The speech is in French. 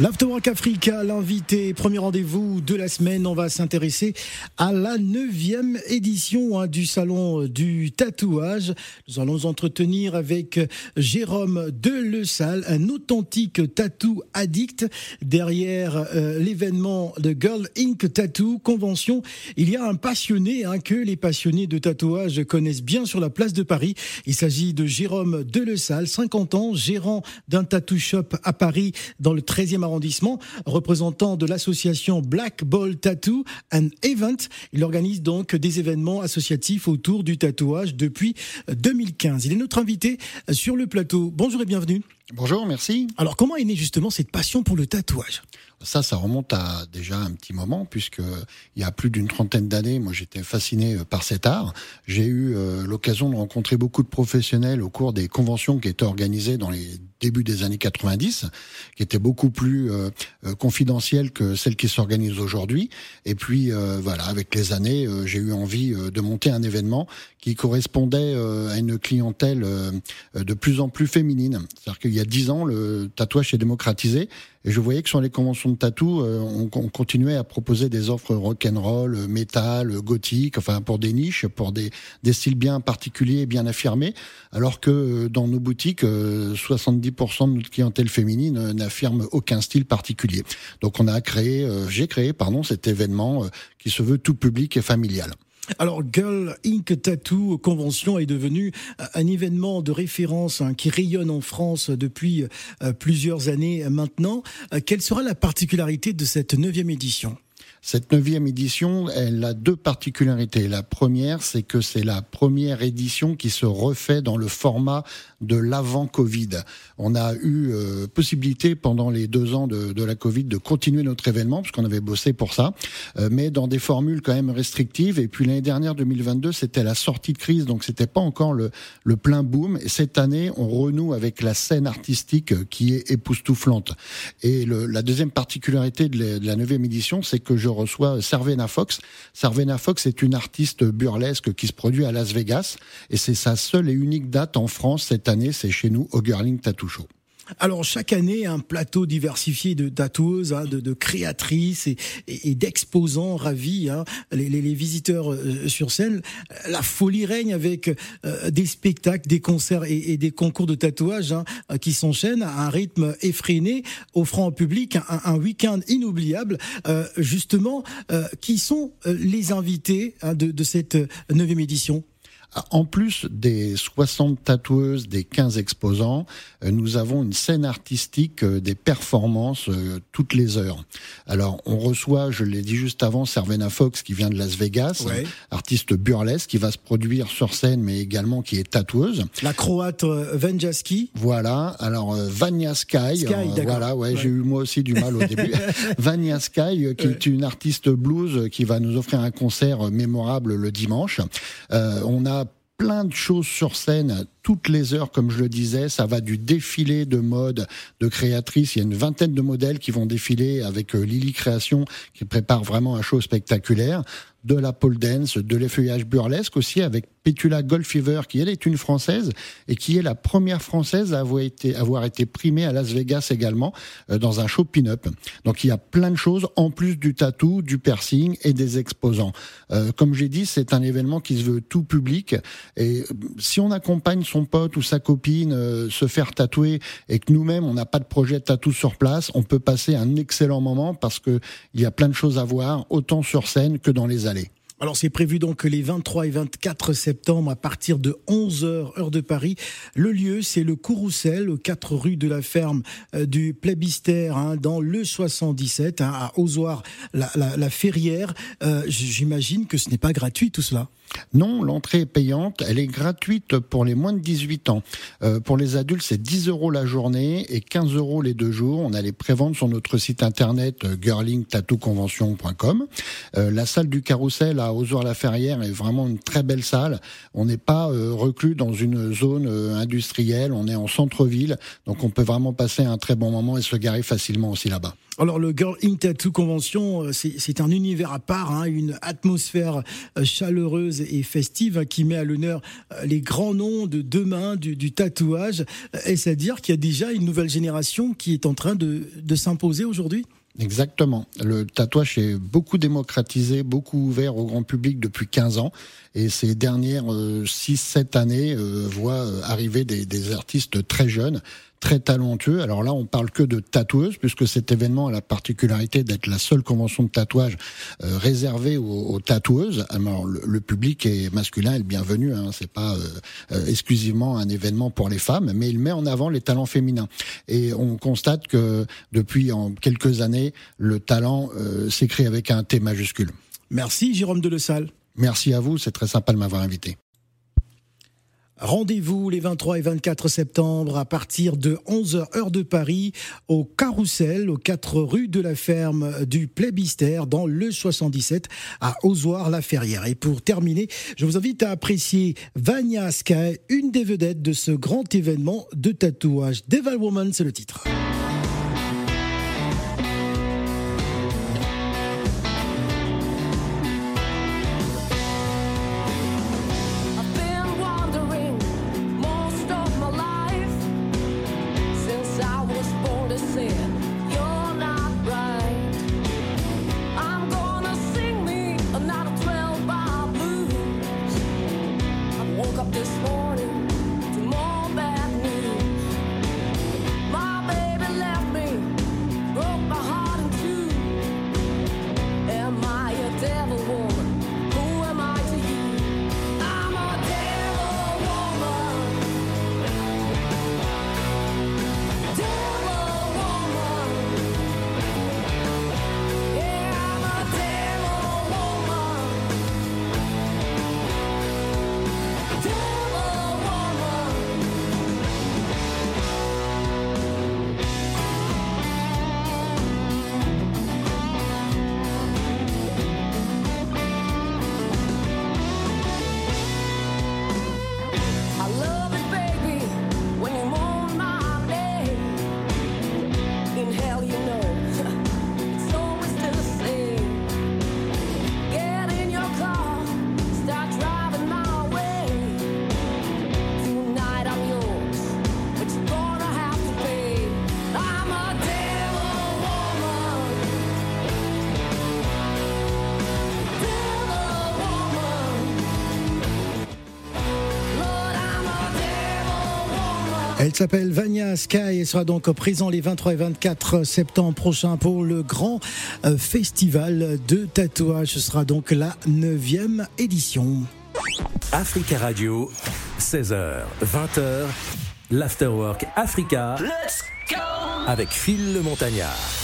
L'Afterwork Africa, l'invité, premier rendez-vous de la semaine, on va s'intéresser à la neuvième édition hein, du salon du tatouage. Nous allons entretenir avec Jérôme Delessal, un authentique tatou addict. Derrière euh, l'événement de Girl Inc. Tattoo Convention, il y a un passionné hein, que les passionnés de tatouage connaissent bien sur la place de Paris. Il s'agit de Jérôme Delessal, 50 ans, gérant d'un tattoo shop à Paris dans le 13e arrondissement arrondissement, représentant de l'association Black Ball Tattoo and Event. Il organise donc des événements associatifs autour du tatouage depuis 2015. Il est notre invité sur le plateau. Bonjour et bienvenue. Bonjour, merci. Alors comment est née justement cette passion pour le tatouage? Ça, ça remonte à déjà un petit moment, puisque il y a plus d'une trentaine d'années, moi j'étais fasciné euh, par cet art. J'ai eu euh, l'occasion de rencontrer beaucoup de professionnels au cours des conventions qui étaient organisées dans les débuts des années 90, qui étaient beaucoup plus euh, confidentielles que celles qui s'organisent aujourd'hui. Et puis voilà, avec les années, j'ai eu envie de monter un événement qui correspondait à une clientèle de plus en plus féminine. C'est-à-dire qu'il y a dix ans, le tatouage s'est démocratisé et je voyais que sur les conventions de tatou, euh, on, on, continuait à proposer des offres rock and roll, euh, métal, euh, gothique, enfin pour des niches, pour des, des styles bien particuliers, bien affirmés, alors que dans nos boutiques, 70% de notre clientèle féminine n'affirme aucun style particulier. Donc on a créé, j'ai créé, pardon, cet événement qui se veut tout public et familial. Alors, Girl Inc. Tattoo Convention est devenu un événement de référence hein, qui rayonne en France depuis euh, plusieurs années maintenant. Euh, quelle sera la particularité de cette neuvième édition? Cette neuvième édition, elle a deux particularités. La première, c'est que c'est la première édition qui se refait dans le format de l'avant Covid. On a eu euh, possibilité pendant les deux ans de, la Covid de continuer notre événement parce qu'on avait bossé pour ça, euh, mais dans des formules quand même restrictives. Et puis l'année dernière, 2022, c'était la sortie de crise, donc c'était pas encore le, le plein boom. Et cette année, on renoue avec la scène artistique qui est époustouflante. Et la deuxième particularité de la neuvième édition, c'est que je reçois Servena Fox. Servena Fox est une artiste burlesque qui se produit à Las Vegas et c'est sa seule et unique date en France cette année, c'est chez nous au Girling Tattoo Show. Alors chaque année, un plateau diversifié de tatoueuses, hein, de, créatrices et, d'exposants ravis, hein, les, visiteurs euh, sur scène. La folie règne avec euh, des spectacles, des concerts et, des concours de tatouage hein, qui s'enchaînent à un rythme effréné, offrant au public un, week-end inoubliable. Euh, justement, qui sont les invités de cette neuvième édition en plus des 60 tatoueuses, des 15 exposants, euh, nous avons une scène artistique, euh, des performances euh, toutes les heures. Alors, on reçoit, je l'ai dit juste avant, Servena Fox qui vient de Las Vegas, artiste burlesque qui va se produire sur scène, mais également qui est tatoueuse. La croate Venjaski. Voilà. Alors, Vanya Sky. voilà, ouais, j'ai eu moi aussi du mal au début. Vanya Sky, qui est une artiste blues qui va nous offrir un concert mémorable le dimanche. on a plein de choses sur scène toutes les heures, comme je le disais. Ça va du défilé de mode de créatrices. Il y a une vingtaine de modèles qui vont défiler avec euh, Lily Création, qui prépare vraiment un show spectaculaire de la pole dance, de l'effeuillage burlesque aussi avec Petula Fever qui elle est une française et qui est la première française à avoir été, avoir été primée à Las Vegas également euh, dans un show pin-up. Donc il y a plein de choses en plus du tatou, du piercing et des exposants. Euh, comme j'ai dit, c'est un événement qui se veut tout public et si on accompagne son pote ou sa copine euh, se faire tatouer et que nous-mêmes on n'a pas de projet de tatou sur place, on peut passer un excellent moment parce que il y a plein de choses à voir autant sur scène que dans les allées. Alors c'est prévu donc les 23 et 24 septembre à partir de 11h heure de Paris. Le lieu c'est le Courroucel aux 4 rue de la ferme euh, du Plébistère hein, dans le 77 hein, à Ozoir la, la, Ferrière. Euh, j'imagine que ce n'est pas gratuit tout cela. Non, l'entrée est payante. Elle est gratuite pour les moins de 18 ans. Euh, pour les adultes, c'est 10 euros la journée et 15 euros les deux jours. On a les préventes sur notre site internet euh, girlingtatooconvention.com. Euh, la salle du carrousel à Ozoir-la-Ferrière est vraiment une très belle salle. On n'est pas euh, reclus dans une zone industrielle. On est en centre-ville. Donc on peut vraiment passer un très bon moment et se garer facilement aussi là-bas. Alors le Girl in Tattoo Convention, euh, c'est un univers à part, hein, une atmosphère euh, chaleureuse et festive hein, qui met à l'honneur euh, les grands noms de demain du, tatouage. Est-ce à dire qu'il y a déjà une nouvelle génération qui est en train de s'imposer aujourd'hui? Exactement. Le tatouage est beaucoup démocratisé, beaucoup ouvert au grand public depuis 15 ans. Et ces dernières 6-7 années voient arriver des, des artistes très jeunes très talentueux. Alors là, on parle que de tatoueuses, puisque cet événement a la particularité d'être la seule convention de tatouage euh, réservée aux, tatoueuses. Alors le, public est masculin et le bienvenu. Hein, c'est pas euh, euh, exclusivement un événement pour les femmes, mais il met en avant les talents féminins. Et on constate que depuis en quelques années, le talent s'écrit avec un T majuscule. Merci Jérôme de Merci à vous, c'est très sympa de m'avoir invité. Rendez-vous les 23 et 24 septembre à partir de 11h heure de Paris au Carrousel, aux 4 rue de la Ferme du Plébistère dans le 77 à Ozoir-la-Ferrière. Et pour terminer, je vous invite à apprécier Vania Sky, une des vedettes de ce grand événement de tatouage. Devil Woman, c'est le titre. Elle s'appelle Vania Sky et sera donc présent les 23 et 24 septembre prochains pour le grand euh, festival de tatouage. Ce sera donc la 9e édition. Africa Radio, 16h, 20h, l'Afterwork Africa. Let's go avec Phil le Montagnard.